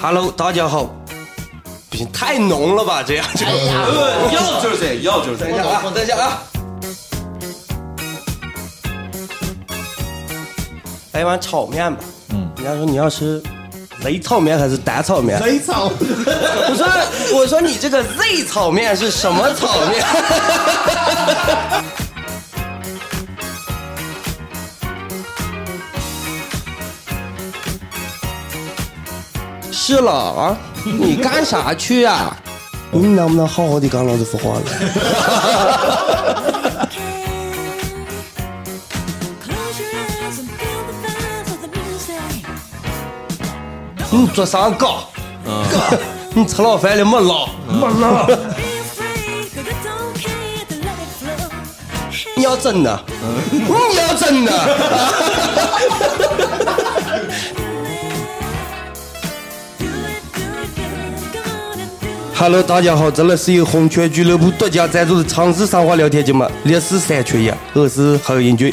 Hello，大家好。不行，太浓了吧？这样就、哎、要就是这，要就是这！等一下啊！等一下啊来碗炒面吧。嗯，人家说你要吃雷炒面还是蛋炒面？雷炒。我说我说你这个 Z 炒面是什么炒面？是了啊，你干啥去啊？你能不能好好的跟老子说话了？你做啥搞？你吃了饭了没了？没了。你要真的？你要真的？Hello，大家好，这里是由红圈俱乐部独家赞助的城市生活聊天节目《历史三缺一》，我是侯英俊。